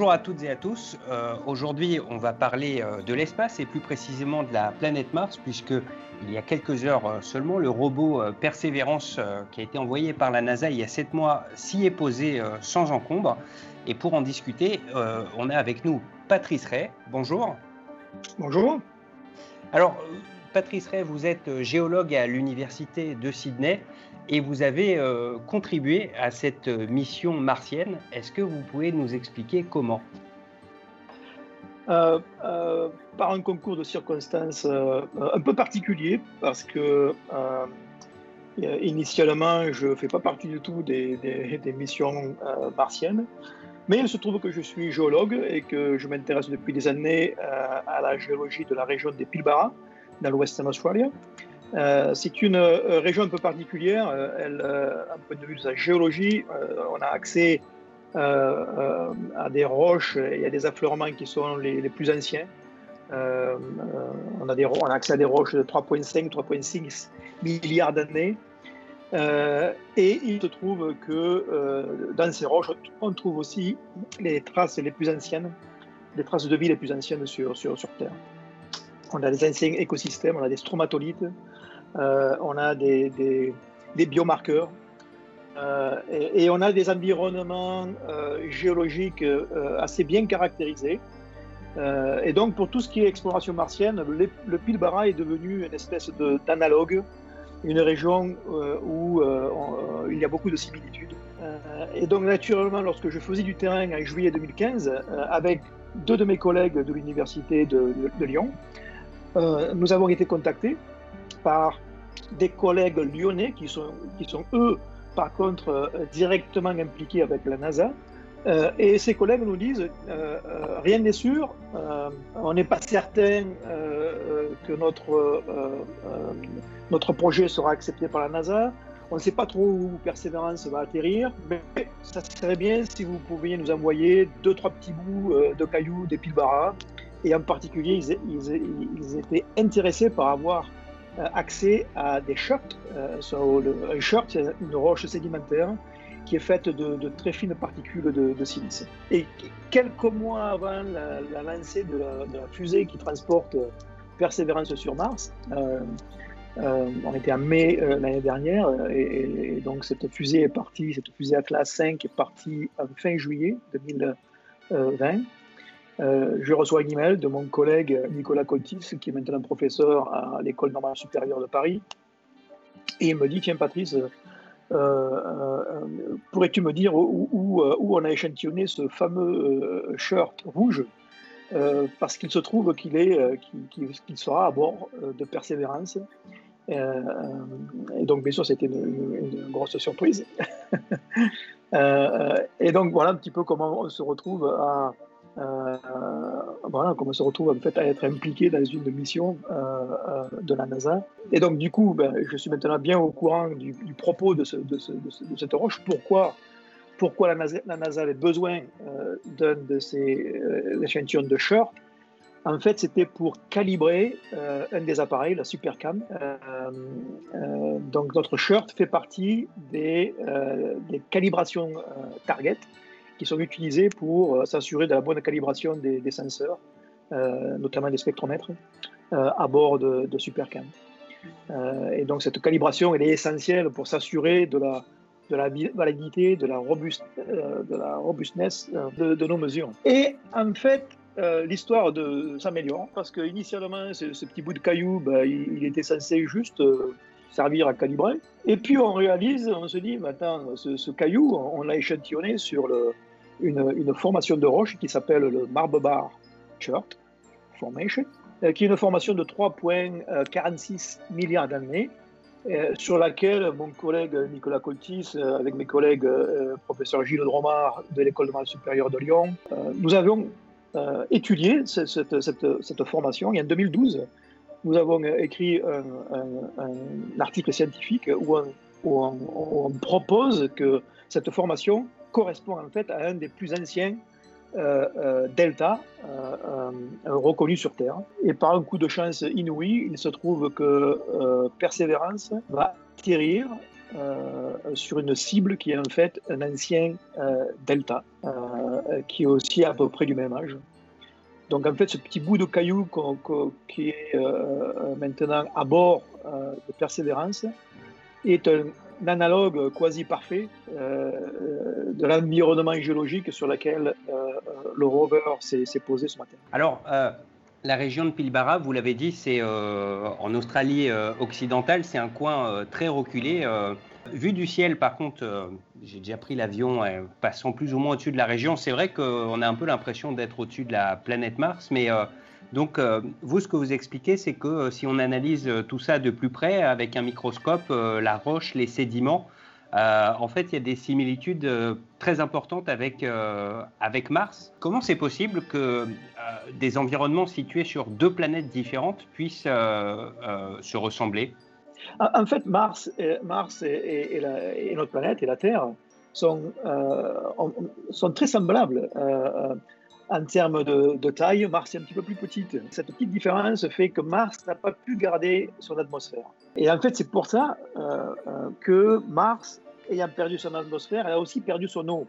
Bonjour à toutes et à tous. Euh, aujourd'hui, on va parler euh, de l'espace et plus précisément de la planète Mars, puisque il y a quelques heures euh, seulement, le robot Perseverance qui a été envoyé par la NASA il y a sept mois s'y est posé sans encombre. Et pour en discuter, on a avec nous Patrice Ray. Bonjour. Bonjour. Alors, Patrice Ray, vous êtes géologue à l'Université de Sydney et vous avez euh, contribué à cette mission martienne. Est-ce que vous pouvez nous expliquer comment? Euh, euh, Par un concours de circonstances un peu particulier, parce que initialement, je ne fais pas partie du tout des, missions martiennes. Mais il se trouve que je suis géologue et que je m'intéresse depuis des années à la géologie de la région des Pilbara, dans l'Western Australia. Euh, c'est une euh, région un peu particulière. Euh, elle, un point de vue de sa géologie, on a accès à des roches et à des affleurements qui sont les, plus anciens. on, a accès à des roches de 3,5, 3,6 milliards d'années. et il se trouve que dans ces roches, on trouve aussi les traces les plus anciennes, les traces de vie les plus anciennes sur, sur, Terre. On a des anciens écosystèmes, on a des stromatolites, on a des, biomarqueurs euh, et, on a des environnements euh, géologiques assez bien caractérisés. et donc, pour tout ce qui est exploration martienne, le, Pilbara est devenu une espèce d'analogue, une région où il y a beaucoup de similitudes. et donc, naturellement, lorsque je faisais du terrain en juillet 2015, avec deux de mes collègues de l'Université de, Lyon, nous avons été contactés par des collègues lyonnais qui sont, qui sont eux, par contre, euh, directement impliqués avec la NASA. Euh, et ces collègues nous disent euh, rien n'est sûr, on n'est pas certain que notre, notre projet sera accepté par la NASA. On ne sait pas trop où Persévérance va atterrir, mais ça serait bien si vous pouviez nous envoyer deux, trois petits bouts de cailloux des Pilbara. Et en particulier, ils, ils, ils étaient intéressés par avoir accès à des shorts. Euh, un short, c'est une roche sédimentaire qui est faite de, très fines particules de, silice. Et quelques mois avant la, lancée de la, fusée qui transporte Persévérance sur Mars, euh, on était en mai l'année dernière, et, donc cette fusée est partie, cette fusée classe 5 est partie fin juillet 2020. Euh, je reçois un email de mon collègue Nicolas Coltis, qui est maintenant professeur à l'École normale supérieure de Paris. Et il me dit Tiens, Patrice, euh, euh, pourrais-tu me dire où, on a échantillonné ce fameux shirt rouge? Parce qu'il se trouve qu'il sera à bord de Persévérance. et donc, bien sûr, c'était une, grosse surprise. et donc, voilà un petit peu comment on se retrouve à voilà, comment on se retrouve en fait à être impliqué dans une mission euh, euh, de la NASA. Et donc du coup, ben, je suis maintenant bien au courant du, propos de, cette roche. Pourquoi, la, NASA, avait besoin d'un de ces échantillons de short en fait, c'était pour calibrer un des appareils, la Supercam. donc, notre shirt fait partie des calibrations target qui sont utilisés pour euh, s'assurer de la bonne calibration des, senseurs, euh, notamment des spectromètres, euh, à bord de, Supercam. et donc cette calibration, elle est essentielle pour s'assurer de la, validité, de la, robuste, robustness de, nos mesures. Et en fait, l'histoire s'améliore parce que initialement, ce, petit bout de caillou, bah, il, était censé juste servir à calibrer. Et puis on réalise, on se dit, maintenant, ce caillou, on l'a échantillonné sur le, une, formation de roche qui s'appelle le Marble Bar Chert Formation, euh, qui est une formation de 3,46 milliards d'années, euh, sur laquelle mon collègue Nicolas Coltis, euh, avec mes collègues professeur Gilles Dromard de l'École normale supérieure de Lyon, nous avions étudié cette, cette, formation. Et en 2012, nous avons écrit un, article scientifique où on, propose que cette formation correspond en fait à un des plus anciens euh, euh, euh, reconnus sur Terre. Et par un coup de chance inouï, il se trouve que Persévérance va atterrir sur une cible qui est en fait un ancien delta. qui est aussi à peu près du même âge. Donc en fait, ce petit bout de caillou qui est maintenant à bord de Persévérance est un analogue quasi parfait de l'environnement géologique sur lequel le rover s'est posé ce matin. Alors, la région de Pilbara, vous l'avez dit, c'est euh, en Australie euh, occidentale, c'est un coin euh, très reculé. vu du ciel, par contre, j'ai déjà pris l'avion passant plus ou moins au-dessus de la région. C'est vrai qu'on a un peu l'impression d'être au-dessus de la planète Mars, mais donc vous, ce que vous expliquez, c'est que si on analyse tout ça de plus près avec un microscope, la roche, les sédiments, euh, en fait, il y a des similitudes euh, très importantes avec, euh, avec Mars. Comment c'est possible que des environnements situés sur deux planètes différentes puissent se ressembler? En fait, Mars, Mars et, notre planète et la Terre sont, sont très semblables. En termes de, taille, Mars est un petit peu plus petite. Cette petite différence fait que Mars n'a pas pu garder son atmosphère. Et en fait, c'est pour ça que Mars ayant perdu son atmosphère, elle a aussi perdu son eau.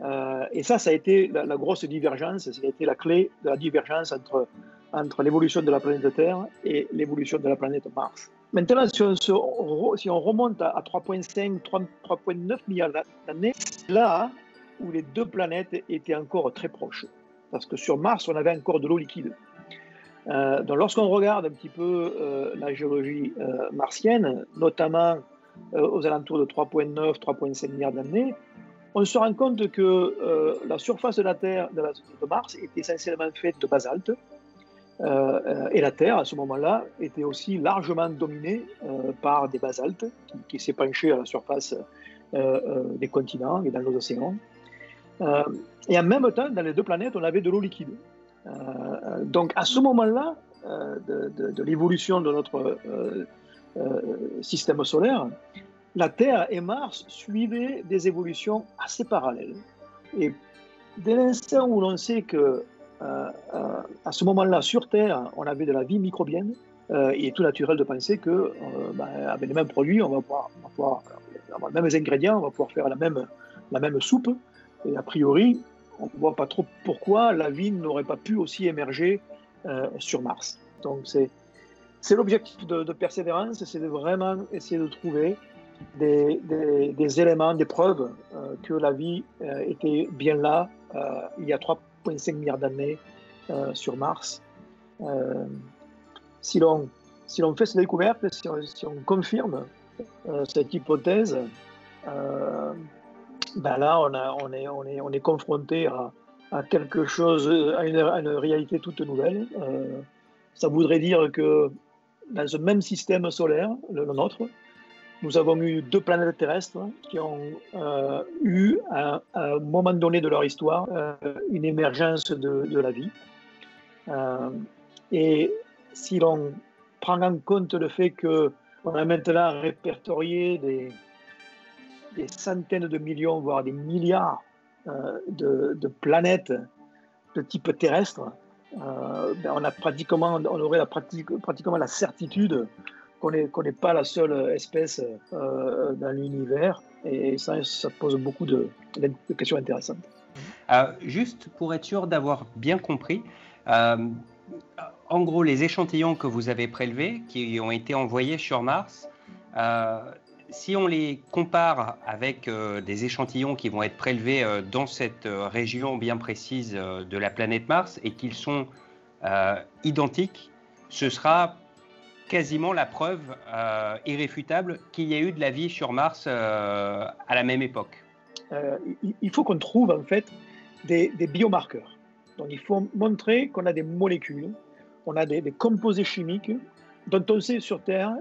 Euh, et ça, ça a été la, grosse divergence, ça a été la clé de la divergence entre, entre l'évolution de la planète Terre et l'évolution de la planète Mars. Maintenant, si on, si on remonte à, 3,5, 3,9 milliards d'années, là où les deux planètes étaient encore très proches. Parce que sur Mars, on avait encore de l'eau liquide. Euh, lorsqu'on regarde un petit peu euh, la géologie martienne, notamment euh, aux alentours de 3,9, 3,5 milliards d'années, on se rend compte que euh, la surface de la Terre, de, la, de, Mars, est essentiellement faite de basalte. Euh, et la Terre, à ce moment-là, était aussi largement dominée par des basaltes qui, qui s'épanchaient à la surface des continents et dans nos océans. Et en même temps, dans les deux planètes, on avait de l'eau liquide. donc à ce moment-là de, de l'évolution de notre euh, système solaire, la Terre et Mars suivaient des évolutions assez parallèles. Et dès l'instant où l'on sait que euh, euh, à ce moment-là, sur Terre, on avait de la vie microbienne, il est tout naturel de penser que ben, avec les mêmes produits, on va pouvoir, avoir les mêmes ingrédients, on va pouvoir faire la même soupe. Et a priori, on ne voit pas trop pourquoi la vie n'aurait pas pu aussi émerger sur Mars. Donc c'est l'objectif de, persévérance, c'est de vraiment essayer de trouver des, éléments, des preuves euh, que la vie euh, était bien là euh, il y a 3,5 milliards d'années sur Mars. si l'on si fait cette découverte, si on, confirme cette hypothèse, ben là on, est, on, est, on est confronté à, quelque chose, à une, réalité toute nouvelle. ça voudrait dire que dans ce même système solaire, le, nôtre, nous avons eu deux planètes terrestres qui ont euh, eu, à, un moment donné de leur histoire, euh, une émergence de, la vie. Euh, et si l'on prend en compte le fait qu'on a maintenant répertorié des, des, centaines de millions, voire des milliards de, de planètes de type terrestre, euh, ben, on, a pratiquement, on aurait la pratique, pratiquement la certitude qu'on n'est pas la seule espèce euh, dans l'univers. Et ça, ça pose beaucoup de, questions intéressantes. Euh, juste pour être sûr d'avoir bien compris, en gros, les échantillons que vous avez prélevés, qui ont été envoyés sur Mars, si on les compare avec des échantillons qui vont être prélevés dans cette région bien précise de la planète Mars et qu'ils sont identiques, ce sera quasiment la preuve irréfutable qu'il y a eu de la vie sur Mars à la même époque. il faut qu'on trouve en fait des, biomarqueurs. Donc il faut montrer qu'on a des molécules, on a des composés chimiques dont on sait sur Terre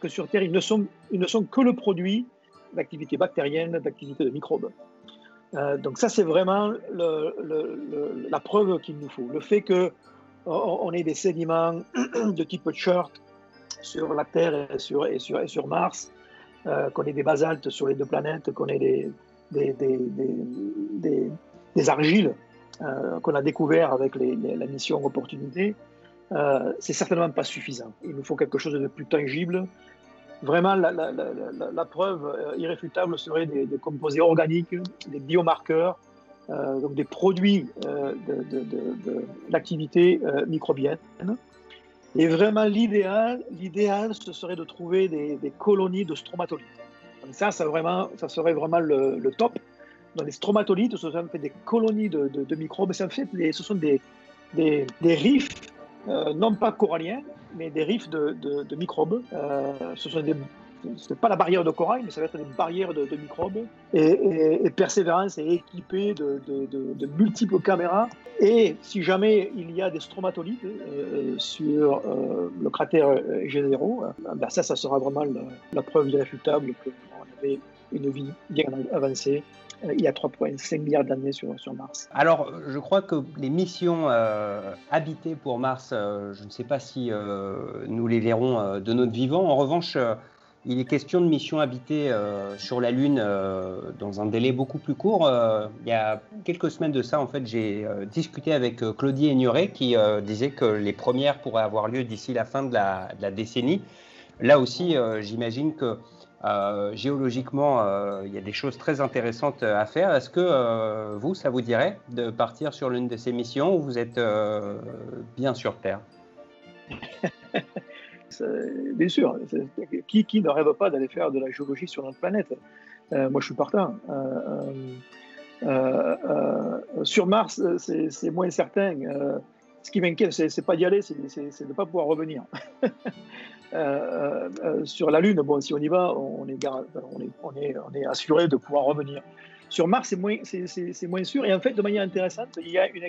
que sur Terre, ils ne sont, ils ne sont que le produit d'activité bactérienne, d'activité de microbes. Euh, donc ça, c'est vraiment la preuve qu'il nous faut. Le fait qu'on on ait des sédiments de type chert sur la Terre et sur, et sur, Mars, euh, qu'on ait des basaltes sur les deux planètes, qu'on ait des, des, des, des, argiles euh, qu'on a découvert avec la mission Opportunité, euh, c'est certainement pas suffisant. Il nous faut quelque chose de plus tangible. Vraiment, la, preuve euh, irréfutable serait des, composés organiques, des biomarqueurs donc des produits d'activité microbienne. Et vraiment, l'idéal, l'idéal, ce serait de trouver des, colonies de stromatolites. Ça, ça, serait vraiment le, top. Dans les stromatolites, ce sont des colonies de, microbes. Fait, ce sont des, rifs, non pas coralliens, mais des rifs de, microbes. Euh, ce sont des ce n'est pas la barrière de corail, mais ça va être des barrières de, microbes. Et, Persévérance est équipée de, multiples caméras. Et si jamais il y a des stromatolites euh, sur euh, le cratère G0, ben ça, ça sera vraiment la, preuve irréfutable qu'on avait une vie bien avancée euh, il y a 3,5 milliards d'années sur, Mars. Alors, je crois que les missions euh, habitées pour Mars, euh, je ne sais pas si nous les verrons de notre vivant. En revanche, il est question de missions habitées sur la Lune dans un délai beaucoup plus court. il y a quelques semaines de ça, en fait, j'ai discuté avec Claudie Ignoret qui disait que les premières pourraient avoir lieu d'ici la fin de la, de la décennie. Là aussi, j'imagine que euh, géologiquement, euh, il y a des choses très intéressantes à faire. Est-ce que euh, vous, ça vous dirait de partir sur l'une de ces missions ou vous êtes bien sur Terre? Bien sûr. Qui, qui, ne rêve pas d'aller faire de la géologie sur notre planète? Moi, je suis partant. sur Mars, c'est moins certain. ce qui m'inquiète, c'est pas d'y aller, c'est de ne pas pouvoir revenir. Euh, euh, sur la Lune, bon, si on y va, on est, assuré de pouvoir revenir. Sur Mars, c'est moins, c'est, moins sûr. Et en fait, de manière intéressante, il y a, une,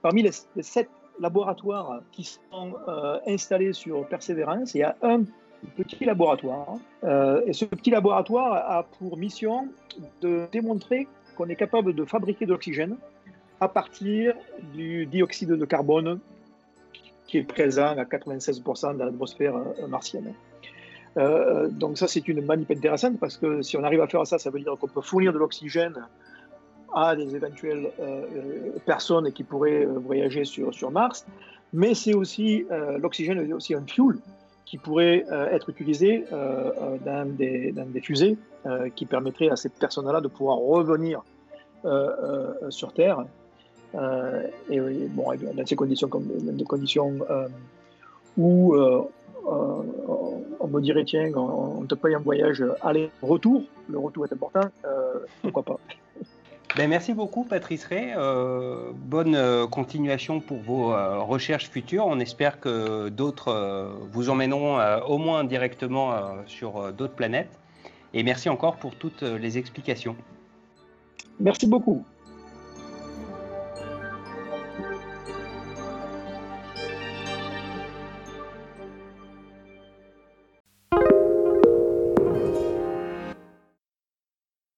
parmi les, sept laboratoires qui sont euh, installés sur Persévérance, il y a un petit laboratoire. et ce petit laboratoire a pour mission de démontrer qu'on est capable de fabriquer de l'oxygène à partir du dioxyde de carbone qui est présent à 96% dans l'atmosphère euh, martienne. Euh, donc ça, c'est une manip intéressante parce que si on arrive à faire ça, ça veut dire qu'on peut fournir de l'oxygène à des éventuelles euh, personnes qui pourraient voyager sur, Mars. Mais c'est aussi l'oxygène est aussi un fuel qui pourrait être utilisé dans des, fusées qui permettrait à ces personnes-là de pouvoir revenir sur Terre euh, et bon, dans ces conditions, comme des conditions euh, où euh, on me dirait tiens, on, te paye un voyage aller-retour, le retour est important, pourquoi pas. Ben, merci beaucoup Patrice Ray. bonne continuation pour vos recherches futures. On espère que d'autres vous emmèneront au moins directement sur d'autres planètes. Et merci encore pour toutes les explications. Merci beaucoup.